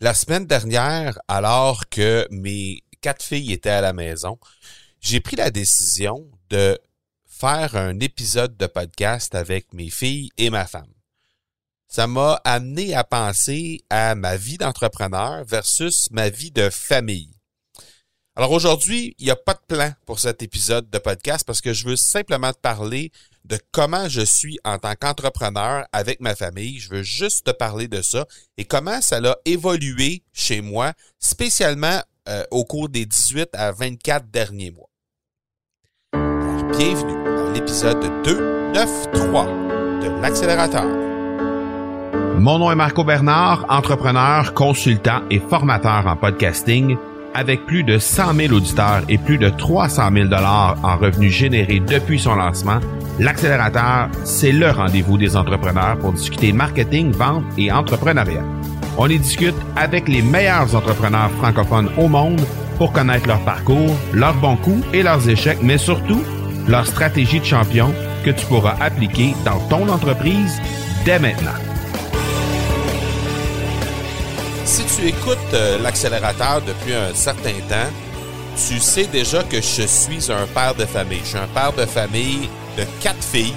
La semaine dernière, alors que mes quatre filles étaient à la maison, j'ai pris la décision de faire un épisode de podcast avec mes filles et ma femme. Ça m'a amené à penser à ma vie d'entrepreneur versus ma vie de famille. Alors aujourd'hui, il n'y a pas de plan pour cet épisode de podcast parce que je veux simplement te parler de comment je suis en tant qu'entrepreneur avec ma famille. Je veux juste te parler de ça et comment ça a évolué chez moi, spécialement euh, au cours des 18 à 24 derniers mois. Alors, bienvenue dans l'épisode 293 de l'accélérateur. Mon nom est Marco Bernard, entrepreneur, consultant et formateur en podcasting avec plus de 100 000 auditeurs et plus de 300 000 dollars en revenus générés depuis son lancement, l'accélérateur, c'est le rendez-vous des entrepreneurs pour discuter marketing, vente et entrepreneuriat. On y discute avec les meilleurs entrepreneurs francophones au monde pour connaître leur parcours, leurs bons coups et leurs échecs, mais surtout leur stratégie de champion que tu pourras appliquer dans ton entreprise dès maintenant. Si tu écoutes euh, l'accélérateur depuis un certain temps, tu sais déjà que je suis un père de famille. Je suis un père de famille de quatre filles.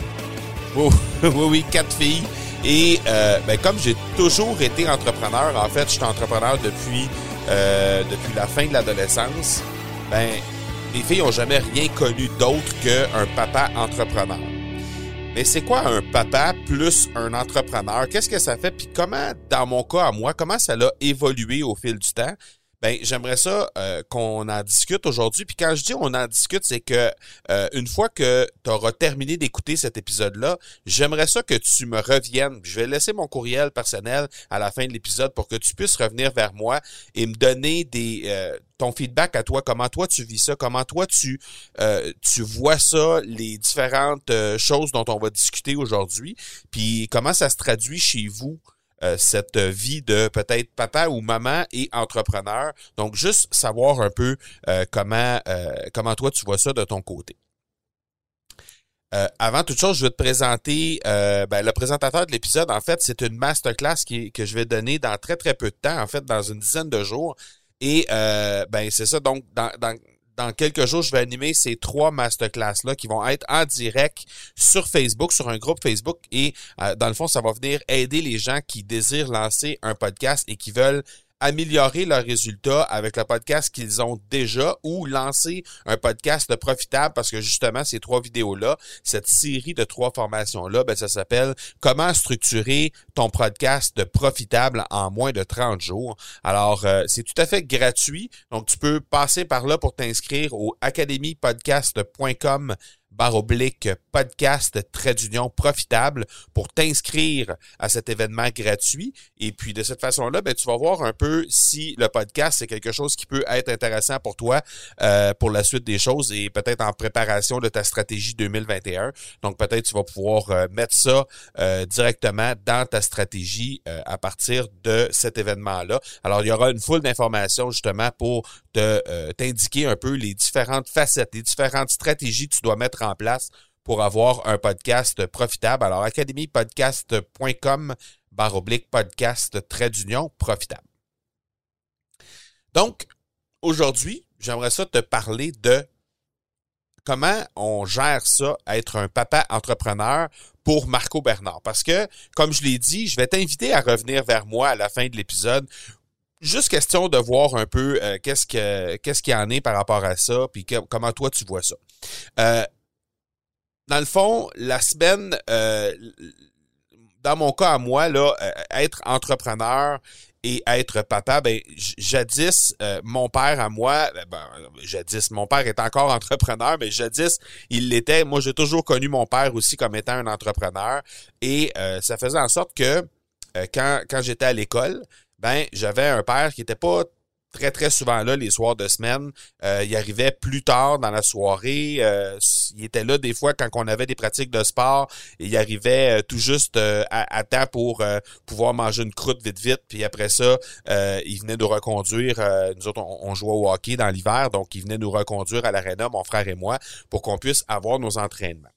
Oh, oui, oui, quatre filles. Et euh, ben, comme j'ai toujours été entrepreneur, en fait, je suis entrepreneur depuis, euh, depuis la fin de l'adolescence, ben, mes filles n'ont jamais rien connu d'autre qu'un papa entrepreneur. Mais c'est quoi un papa plus un entrepreneur? Qu'est-ce que ça fait? Puis comment, dans mon cas à moi, comment ça a évolué au fil du temps? Ben, j'aimerais ça euh, qu'on en discute aujourd'hui. Puis quand je dis on en discute, c'est que euh, une fois que tu auras terminé d'écouter cet épisode-là, j'aimerais ça que tu me reviennes. Je vais laisser mon courriel personnel à la fin de l'épisode pour que tu puisses revenir vers moi et me donner des euh, ton feedback à toi, comment toi tu vis ça, comment toi tu tu vois ça, les différentes choses dont on va discuter aujourd'hui, puis comment ça se traduit chez vous? Euh, cette vie de peut-être papa ou maman et entrepreneur. Donc, juste savoir un peu euh, comment, euh, comment toi tu vois ça de ton côté. avant toute chose, je vais te présenter ben, le présentateur de l'épisode. En fait, c'est une masterclass que je vais donner dans très très peu de temps, en fait, dans une dizaine de jours. Et ben c'est ça. Donc, dans dans quelques jours, je vais animer ces trois masterclass-là qui vont être en direct sur Facebook, sur un groupe Facebook. Et euh, dans le fond, ça va venir aider les gens qui désirent lancer un podcast et qui veulent améliorer leurs résultats avec le podcast qu'ils ont déjà ou lancer un podcast profitable parce que justement ces trois vidéos-là, cette série de trois formations-là, ben, ça s'appelle Comment structurer ton podcast profitable en moins de 30 jours. Alors, euh, c'est tout à fait gratuit. Donc, tu peux passer par là pour t'inscrire au academypodcast.com barre oblique podcast trait d'union profitable pour t'inscrire à cet événement gratuit. Et puis de cette façon-là, ben, tu vas voir un peu si le podcast c'est quelque chose qui peut être intéressant pour toi euh, pour la suite des choses et peut-être en préparation de ta stratégie 2021. Donc peut-être tu vas pouvoir euh, mettre ça euh, directement dans ta stratégie à partir de cet événement-là. Alors il y aura une foule d'informations justement pour te t'indiquer un peu les différentes facettes, les différentes stratégies que tu dois mettre en place pour avoir un podcast profitable. Alors, academypodcast.com barre oblique podcast trait d'union profitable. Donc, aujourd'hui, j'aimerais ça te parler de comment on gère ça, être un papa entrepreneur pour Marco Bernard. Parce que, comme je l'ai dit, je vais t'inviter à revenir vers moi à la fin de l'épisode juste question de voir un peu euh, qu'est-ce que qu'est-ce qu'il y en est par rapport à ça, puis comment toi tu vois ça. Euh, dans le fond, la semaine, euh, dans mon cas à moi, être entrepreneur et être papa, ben jadis, mon père à moi, ben, jadis, mon père est encore entrepreneur, mais jadis, il l'était. Moi, j'ai toujours connu mon père aussi comme étant un entrepreneur. Et ça faisait en sorte que quand j'étais à l'école, ben j'avais un père qui était pas très, très souvent là les soirs de semaine. Euh, il arrivait plus tard dans la soirée. Euh, il était là des fois quand on avait des pratiques de sport. Il arrivait euh, tout juste à, temps pour pouvoir manger une croûte vite, vite. Puis après ça, il venait nous reconduire. nous autres, on, jouait au hockey dans l'hiver. Donc, il venait nous reconduire à l'aréna, mon frère et moi, pour qu'on puisse avoir nos entraînements.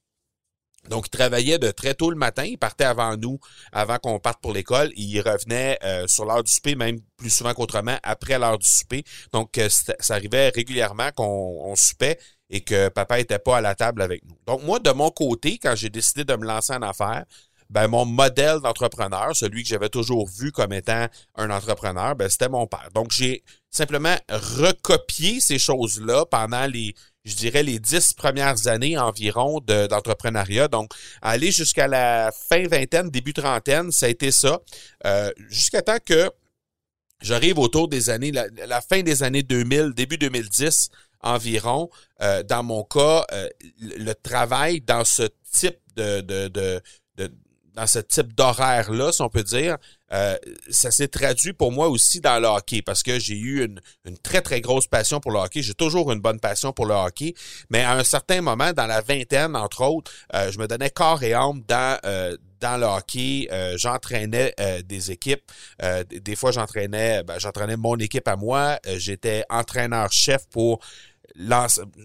Donc, ils travaillaient de très tôt le matin, ils partaient avant nous, avant qu'on parte pour l'école, et ils revenaient euh, sur l'heure du souper, même plus souvent qu'autrement, après l'heure du souper. Donc, euh, ça arrivait régulièrement qu'on soupait et que papa était pas à la table avec nous. Donc, moi, de mon côté, quand j'ai décidé de me lancer en affaires, ben, mon modèle d'entrepreneur, celui que j'avais toujours vu comme étant un entrepreneur, ben, c'était mon père. Donc, j'ai simplement recopié ces choses-là pendant les, je dirais, les dix premières années environ d'entrepreneuriat. Donc, aller jusqu'à la fin vingtaine, début trentaine, ça a été ça. Euh, jusqu'à temps que j'arrive autour des années, la, fin des années 2000, début 2010 environ. Euh, dans mon cas, euh, le travail dans ce type de, de, de, de dans ce type d'horaire-là, si on peut dire, euh, ça s'est traduit pour moi aussi dans le hockey parce que j'ai eu une, une, très, très grosse passion pour le hockey. J'ai toujours une bonne passion pour le hockey, mais à un certain moment, dans la vingtaine, entre autres, euh, je me donnais corps et âme dans, euh, dans le hockey. j'entraînais des équipes. des fois, j'entraînais ben, j'entraînais mon équipe à moi. J'étais entraîneur-chef pour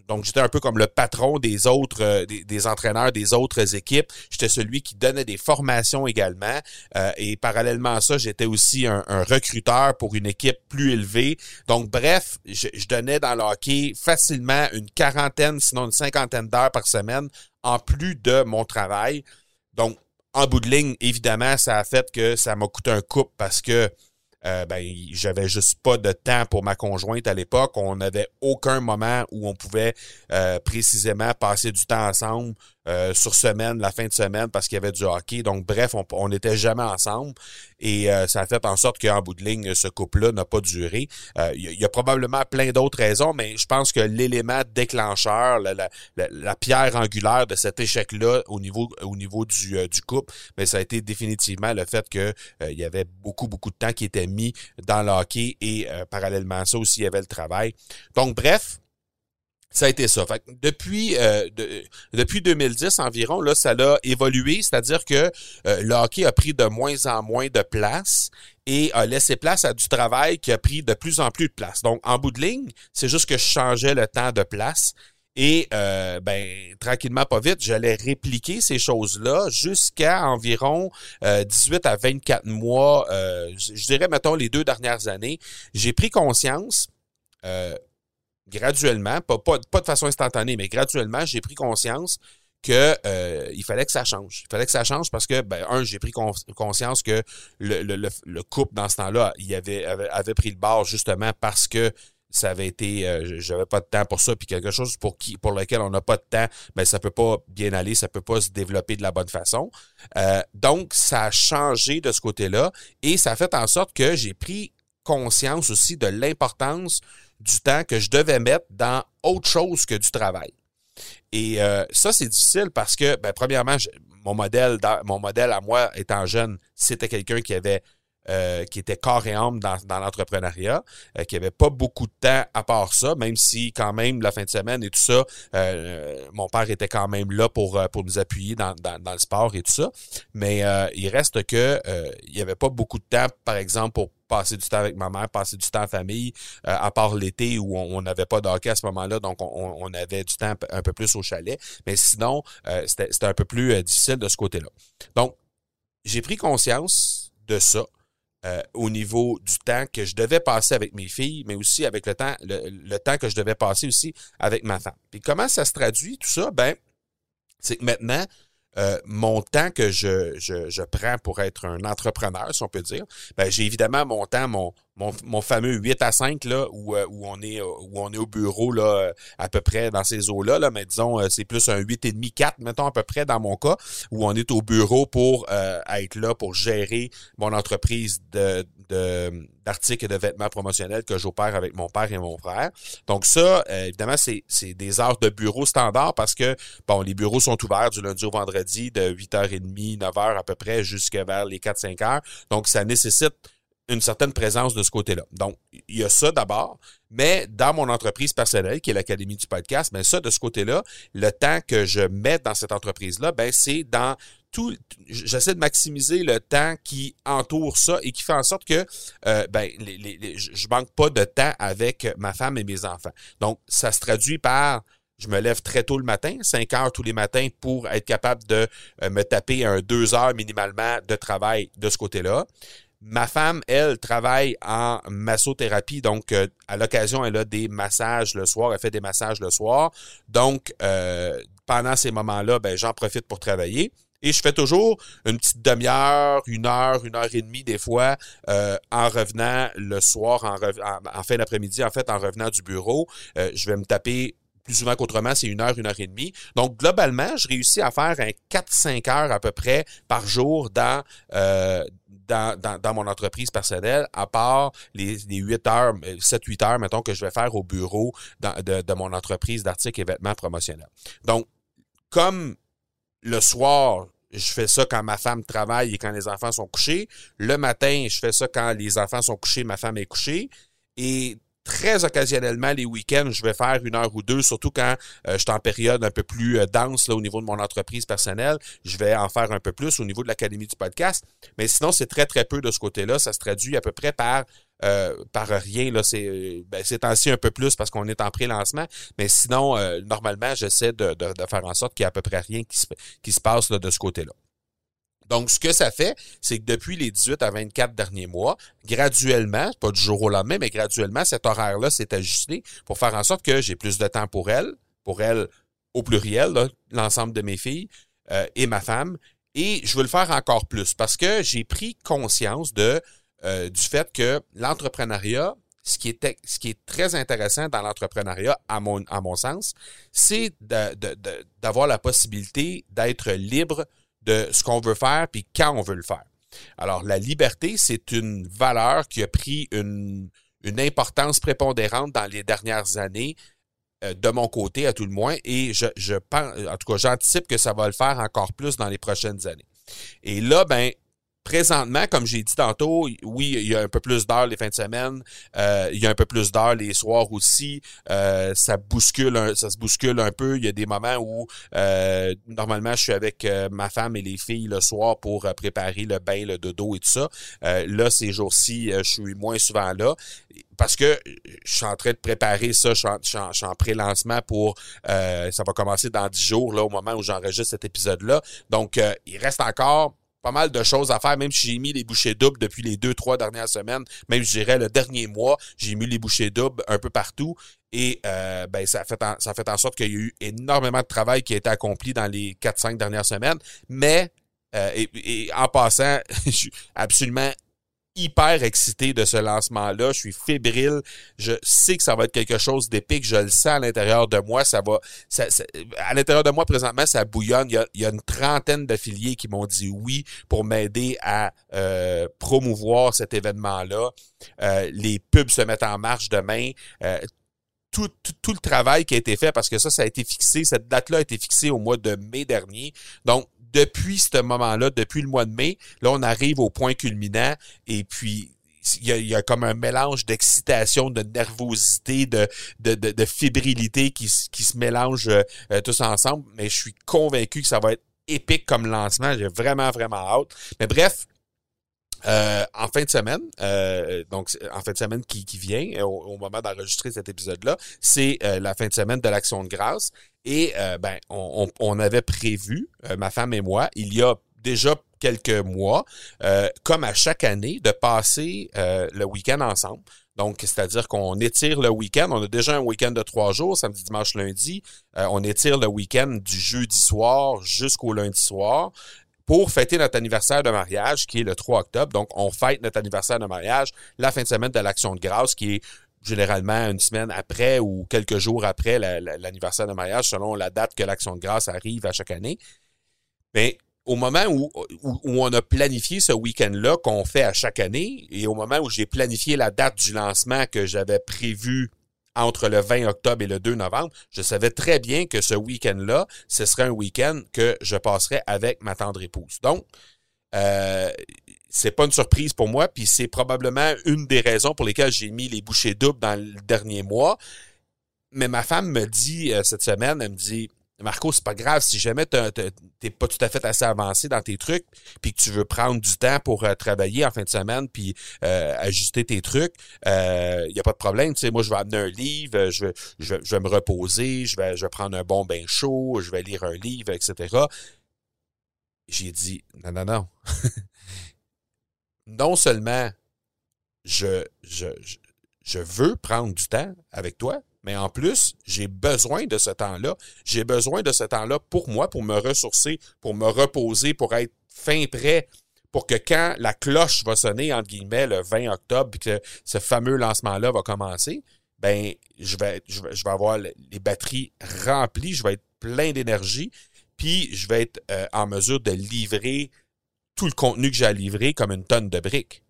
donc j'étais un peu comme le patron des autres euh, des, entraîneurs des autres équipes. J'étais celui qui donnait des formations également. Euh, et parallèlement à ça, j'étais aussi un, recruteur pour une équipe plus élevée. Donc bref, je, donnais dans le hockey facilement une quarantaine, sinon une cinquantaine d'heures par semaine en plus de mon travail. Donc en bout de ligne, évidemment, ça a fait que ça m'a coûté un coup parce que euh, ben, j'avais juste pas de temps pour ma conjointe à l'époque. On n'avait aucun moment où on pouvait euh, précisément passer du temps ensemble euh, sur semaine, la fin de semaine, parce qu'il y avait du hockey. Donc, bref, on n'était jamais ensemble. Et euh, ça a fait en sorte qu'en bout de ligne, ce couple-là n'a pas duré. Euh, il y, a probablement plein d'autres raisons, mais je pense que l'élément déclencheur, la, pierre angulaire de cet échec-là au niveau, au niveau du, du couple, mais ça a été définitivement le fait que il y avait beaucoup, beaucoup de temps qui était mis dans le hockey et parallèlement à ça aussi, il y avait le travail. Donc, bref, ça a été ça. Fait depuis euh, depuis 2010 environ, là, ça a évolué, c'est-à-dire que euh, le hockey a pris de moins en moins de place et a laissé place à du travail qui a pris de plus en plus de place. Donc, en bout de ligne, c'est juste que je changeais le temps de place. Et euh, ben tranquillement, pas vite, j'allais répliquer ces choses-là jusqu'à environ 18 à 24 mois, je, je, dirais, mettons, les deux dernières années. J'ai pris conscience graduellement, pas, pas, pas, de façon instantanée, mais graduellement, j'ai pris conscience que euh, il fallait que ça change. Il fallait que ça change parce que, ben, un, j'ai pris conscience que le, le, le, couple, dans ce temps-là, il avait, avait, pris le bord justement parce que ça avait été euh, j'avais pas de temps pour ça puis quelque chose pour qui pour lequel on n'a pas de temps ben ça peut pas bien aller ça peut pas se développer de la bonne façon euh, donc ça a changé de ce côté-là et ça a fait en sorte que j'ai pris conscience aussi de l'importance du temps que je devais mettre dans autre chose que du travail. Et euh, ça, c'est difficile parce que, ben, premièrement, mon modèle, mon modèle à moi, étant jeune, c'était quelqu'un qui avait euh, qui était corps et âme dans, dans l'entrepreneuriat, euh, qui avait pas beaucoup de temps à part ça, même si quand même la fin de semaine et tout ça, euh, mon père était quand même là pour, pour nous appuyer dans, dans, dans le sport et tout ça. Mais il reste que il y avait pas beaucoup de temps, par exemple, pour passer du temps avec ma mère, passer du temps en famille, à part l'été où on n'avait pas de hockey à ce moment-là, donc on, on, avait du temps un peu plus au chalet. Mais sinon, c'était un peu plus difficile de ce côté-là. Donc, j'ai pris conscience de ça. Euh, au niveau du temps que je devais passer avec mes filles, mais aussi avec le temps, le, temps que je devais passer aussi avec ma femme. Puis comment ça se traduit, tout ça? Ben, c'est que maintenant, euh, mon temps que je, je, prends pour être un entrepreneur, si on peut dire, ben, j'ai évidemment mon temps, mon, mon, fameux 8 à 5 là où, euh, où on est euh, où on est au bureau là euh, à peu près dans ces eaux là mais disons c'est plus un 8 et demi 4 mettons à peu près dans mon cas où on est au bureau pour être là pour gérer mon entreprise de d'articles et de vêtements promotionnels que j'opère avec mon père et mon frère. Donc ça évidemment c'est c'est des heures de bureau standard parce que bon les bureaux sont ouverts du lundi au vendredi de 8h30 9h à peu près jusqu'à vers les 4 5 heures. Donc ça nécessite une certaine présence de ce côté-là. Donc, il y a ça d'abord, mais dans mon entreprise personnelle, qui est l'Académie du podcast, ben ça, de ce côté-là, le temps que je mets dans cette entreprise-là, ben c'est dans tout, j'essaie de maximiser le temps qui entoure ça et qui fait en sorte que euh, ben, je manque pas de temps avec ma femme et mes enfants. Donc, ça se traduit par je me lève très tôt le matin, 5 heures tous les matins pour être capable de euh, me taper un 2 heures minimalement de travail de ce côté-là. Ma femme, elle, travaille en massothérapie, donc euh, à l'occasion, elle a des massages le soir, elle fait des massages le soir. Donc, euh, pendant ces moments-là, ben, j'en profite pour travailler. Et je fais toujours une petite demi-heure, une heure, une heure et demie des fois euh, en revenant le soir, en, fin d'après-midi, en fait, en revenant du bureau. je vais me taper plus souvent qu'autrement, c'est une heure, une heure et demie. Donc, globalement, je réussis à faire un 4-5 heures à peu près par jour dans, dans, mon entreprise personnelle, à part les, les 8 heures, 7-8 heures, mettons, que je vais faire au bureau de, de mon entreprise d'articles et vêtements promotionnels. Donc, comme le soir, je fais ça quand ma femme travaille et quand les enfants sont couchés. Le matin, je fais ça quand les enfants sont couchés, ma femme est couchée. Et très occasionnellement, les week-ends, je vais faire une heure ou deux, surtout quand euh, je suis en période un peu plus euh, dense là, au niveau de mon entreprise personnelle. Je vais en faire un peu plus au niveau de l'Académie du podcast. Mais sinon, c'est très, très peu de ce côté-là. Ça se traduit à peu près par euh, rien. Là, c'est, ben, c'est ainsi un peu plus parce qu'on est en pré-lancement. Mais sinon, normalement, j'essaie de, faire en sorte qu'il n'y a à peu près rien qui se, passe de ce côté-là. Donc, ce que ça fait, c'est que depuis les 18 à 24 derniers mois, graduellement, pas du jour au lendemain, mais graduellement, cet horaire-là s'est ajusté pour faire en sorte que j'ai plus de temps pour elle, pour elle au pluriel, l'ensemble de mes filles euh, et ma femme. Et je veux le faire encore plus parce que j'ai pris conscience de euh, du fait que l'entrepreneuriat, ce qui est, ce qui est très intéressant dans l'entrepreneuriat, à mon, à mon sens, c'est d'avoir la possibilité d'être libre de ce qu'on veut faire puis quand on veut le faire. Alors, la liberté, c'est une valeur qui a pris une, importance prépondérante dans les dernières années euh, de mon côté, à tout le moins, et je, je pense, en tout cas, j'anticipe que ça va le faire encore plus dans les prochaines années. Et là, ben, présentement, comme j'ai dit tantôt, oui, il y a un peu plus d'heures les fins de semaine, euh, il y a un peu plus d'heures les soirs aussi. Euh, ça bouscule, un, ça se bouscule un peu. Il y a des moments où euh, normalement je suis avec ma femme et les filles le soir pour préparer le bain, le dodo et tout ça. là, ces jours-ci, je suis moins souvent là parce que je suis en train de préparer ça, je suis en, pré-lancement pour ça va commencer dans dix jours là au moment où j'enregistre cet épisode là. Donc il reste encore pas mal de choses à faire, même si j'ai mis les bouchées doubles depuis les deux, trois dernières semaines, même je dirais le dernier mois, j'ai mis les bouchées doubles un peu partout. Et euh, ben, ça, fait en, ça fait en sorte qu'il y a eu énormément de travail qui a été accompli dans les quatre, cinq dernières semaines. Mais euh, en passant, absolument hyper excité de ce lancement-là. Je suis fébrile. Je sais que ça va être quelque chose d'épique. Je le sens à l'intérieur de moi. Ça va. à l'intérieur de moi, présentement, ça bouillonne. Il y a, une trentaine d'affiliés qui m'ont dit oui pour m'aider à euh, promouvoir cet événement-là. Euh, les pubs se mettent en marche demain. Euh, tout, tout, le travail qui a été fait, parce que ça, ça a été fixé, cette date-là a été fixée au mois de mai dernier. Donc, depuis ce moment-là, depuis le mois de mai, là, on arrive au point culminant et puis il y, a, comme un mélange d'excitation, de nervosité, de, de, fébrilité qui, se mélange euh, tous ensemble. Mais je suis convaincu que ça va être épique comme lancement. J'ai vraiment, vraiment hâte. Mais bref, euh, en fin de semaine, euh, donc en fin de semaine qui, qui vient, au, moment d'enregistrer cet épisode-là, c'est la fin de semaine de l'Action de grâce. Et euh, ben, on, avait prévu, euh, ma femme et moi, il y a déjà quelques mois, euh, comme à chaque année, de passer le week-end ensemble. Donc, c'est-à-dire qu'on étire le week-end. On a déjà un week-end de trois jours, samedi, dimanche, lundi. on étire le week-end du jeudi soir jusqu'au lundi soir pour fêter notre anniversaire de mariage, qui est le 3 octobre. Donc, on fête notre anniversaire de mariage la fin de semaine de l'Action de grâce, qui est généralement une semaine après ou quelques jours après l'anniversaire de mariage, selon la date que l'Action de grâce arrive à chaque année. Mais au moment où, où, on a planifié ce week-end-là qu'on fait à chaque année, et au moment où j'ai planifié la date du lancement que j'avais prévu entre le 20 octobre et le 2 novembre, je savais très bien que ce week-end-là, ce serait un week-end que je passerais avec ma tendre épouse. Donc, euh, c'est pas une surprise pour moi, puis c'est probablement une des raisons pour lesquelles j'ai mis les bouchées doubles dans le dernier mois. Mais ma femme me dit euh, cette semaine, elle me dit Marco, c'est pas grave si jamais t'es pas tout à fait assez avancé dans tes trucs, puis que tu veux prendre du temps pour euh, travailler en fin de semaine, puis euh, ajuster tes trucs, il euh, y a pas de problème. Tu sais, moi, je vais amener un livre, je vais, je vais, je vais me reposer, je vais, je vais prendre un bon bain chaud, je vais lire un livre, etc. J'ai dit, non, non, non. non seulement je, je, je veux prendre du temps avec toi, mais en plus, j'ai besoin de ce temps-là. J'ai besoin de ce temps-là pour moi, pour me ressourcer, pour me reposer, pour être fin prêt, pour que quand la cloche va sonner, entre guillemets, le 20 octobre, puis que ce fameux lancement-là va commencer, ben, je vais, je je vais avoir les batteries remplies, je vais être plein d'énergie, puis je vais être euh, en mesure de livrer tout le contenu que j'ai à livrer comme une tonne de briques.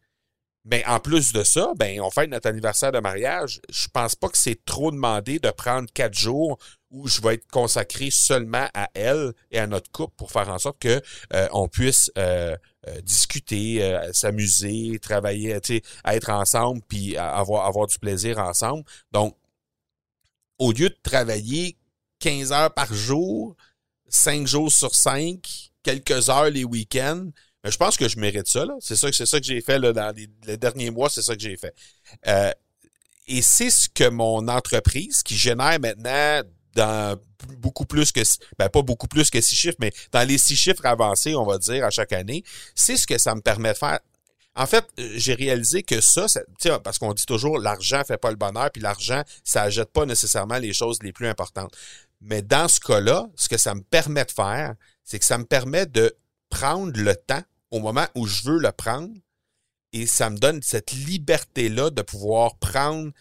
Mais en plus de ça, ben, on fait notre anniversaire de mariage. Je pense pas que c'est trop demandé de prendre quatre jours où je vais être consacré seulement à elle et à notre couple pour faire en sorte que euh, on puisse euh, euh, discuter, s'amuser, travailler, être ensemble, puis avoir, avoir du plaisir ensemble. Donc, au lieu de travailler 15 heures par jour, 5 jours sur 5, quelques heures les week-ends, je pense que je mérite ça. C'est ça, ça que j'ai fait dans les, derniers mois, c'est ça que j'ai fait. Euh, et c'est ce que mon entreprise, qui génère maintenant dans beaucoup plus que, ben pas beaucoup plus que six chiffres, mais dans les six chiffres avancés, on va dire, à chaque année, c'est ce que ça me permet de faire. En fait, j'ai réalisé que ça, parce qu'on dit toujours l'argent fait pas le bonheur, puis l'argent, ça achète pas nécessairement les choses les plus importantes. Mais dans ce cas-là, ce que ça me permet de faire, c'est que ça me permet de prendre le temps au moment où je veux le prendre. Et ça me donne cette liberté-là de pouvoir prendre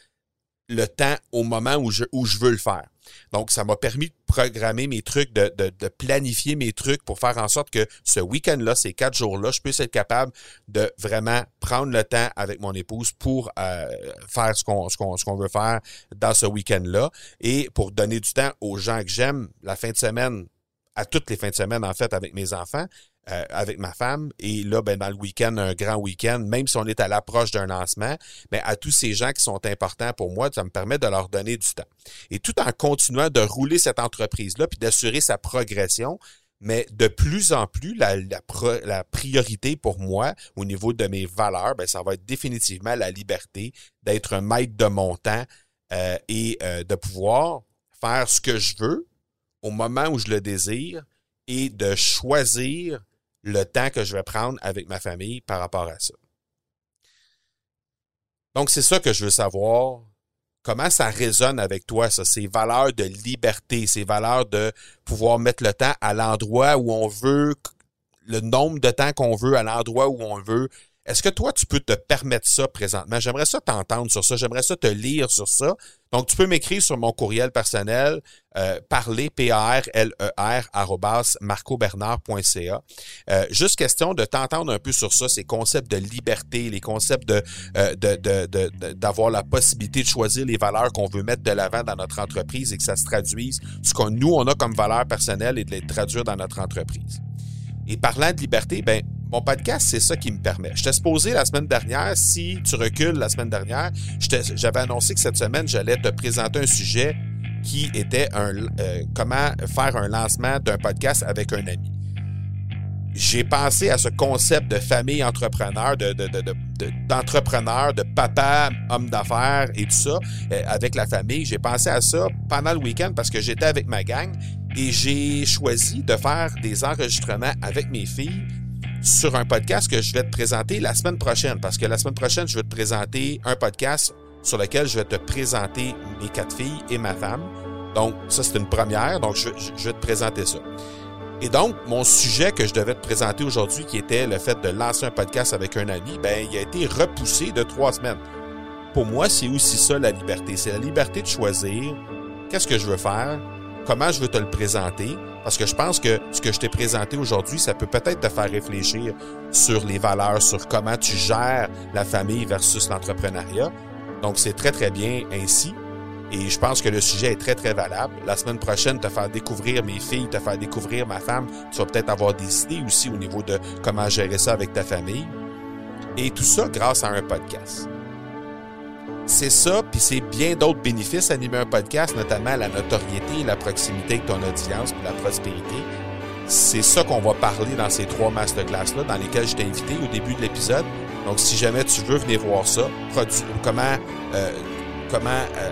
le temps au moment où je, veux le faire. Donc, ça m'a permis de programmer mes trucs, de, planifier mes trucs pour faire en sorte que ce week-end-là, ces quatre jours-là, je puisse être capable de vraiment prendre le temps avec mon épouse pour euh, faire ce qu'on veut faire dans ce week-end-là et pour donner du temps aux gens que j'aime la fin de semaine, à toutes les fins de semaine, en fait, avec mes enfants, euh, avec ma femme. Et là, ben, dans le week-end, un grand week-end, même si on est à l'approche d'un lancement, mais à tous ces gens qui sont importants pour moi, ça me permet de leur donner du temps. Et tout en continuant de rouler cette entreprise-là, puis d'assurer sa progression, mais de plus en plus, la, la, priorité pour moi au niveau de mes valeurs, ben, ça va être définitivement la liberté d'être un maître de mon temps euh, et euh, de pouvoir faire ce que je veux au moment où je le désire et de choisir le temps que je vais prendre avec ma famille par rapport à ça. Donc, c'est ça que je veux savoir. Comment ça résonne avec toi, ça, ces valeurs de liberté, ces valeurs de pouvoir mettre le temps à l'endroit où on veut, le nombre de temps qu'on veut, à l'endroit où on veut, est-ce que toi, tu peux te permettre ça présentement? J'aimerais ça t'entendre sur ça. J'aimerais ça te lire sur ça. Donc, tu peux m'écrire sur mon courriel personnel, euh, parler, P-A-R-L-E-R, e marcobernard.ca. Euh, juste question de t'entendre un peu sur ça, ces concepts de liberté, les concepts de, euh, de, d'avoir la possibilité de choisir les valeurs qu'on veut mettre de l'avant dans notre entreprise et que ça se traduise, ce qu'on nous, on a comme valeurs personnelles et de les traduire dans notre entreprise. Et parlant de liberté, ben, mon podcast, c'est ça qui me permet. Je t'ai supposé la semaine dernière, si tu recules la semaine dernière, j'avais annoncé que cette semaine, j'allais te présenter un sujet qui était un, euh, comment faire un lancement d'un podcast avec un ami. J'ai pensé à ce concept de famille entrepreneur, de, d'entrepreneur, de, papa, homme d'affaires et tout ça, euh, avec la famille. J'ai pensé à ça pendant le week-end parce que j'étais avec ma gang et j'ai choisi de faire des enregistrements avec mes filles sur un podcast que je vais te présenter la semaine prochaine. Parce que la semaine prochaine, je vais te présenter un podcast sur lequel je vais te présenter mes quatre filles et ma femme. Donc, ça, c'est une première. Donc, je, vais te présenter ça. Et donc, mon sujet que je devais te présenter aujourd'hui, qui était le fait de lancer un podcast avec un ami, ben, il a été repoussé de trois semaines. Pour moi, c'est aussi ça la liberté. C'est la liberté de choisir qu'est-ce que je veux faire, comment je veux te le présenter, parce que je pense que ce que je t'ai présenté aujourd'hui, ça peut peut-être te faire réfléchir sur les valeurs, sur comment tu gères la famille versus l'entrepreneuriat. Donc, c'est très, très bien ainsi. Et je pense que le sujet est très, très valable. La semaine prochaine, te faire découvrir mes filles, te faire découvrir ma femme, tu vas peut-être avoir des idées aussi au niveau de comment gérer ça avec ta famille. Et tout ça grâce à un podcast. C'est ça, puis c'est bien d'autres bénéfices animer un podcast, notamment la notoriété, la proximité avec ton audience, puis la prospérité. C'est ça qu'on va parler dans ces trois masterclass-là, dans lesquels je t'ai invité au début de l'épisode. Donc, si jamais tu veux venir voir ça, comment, euh, comment euh,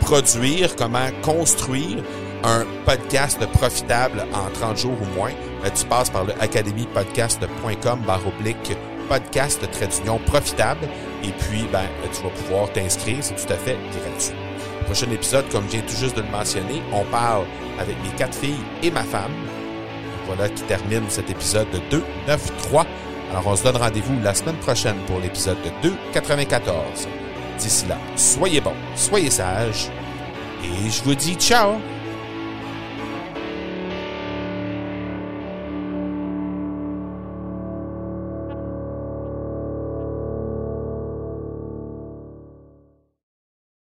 produire, comment construire un podcast profitable en 30 jours ou moins, ben, tu passes par le academypodcast.com barre oblique podcast d'union profitable et puis ben, tu vas pouvoir t'inscrire, c'est tout à fait gratuit. Prochain épisode, comme je viens tout juste de le mentionner, on parle avec mes quatre filles et ma femme. Voilà qui termine cet épisode de 2, 9, 3. Alors on se donne rendez-vous la semaine prochaine pour l'épisode de 2, 94. D'ici là, soyez bons, soyez sages et je vous dis ciao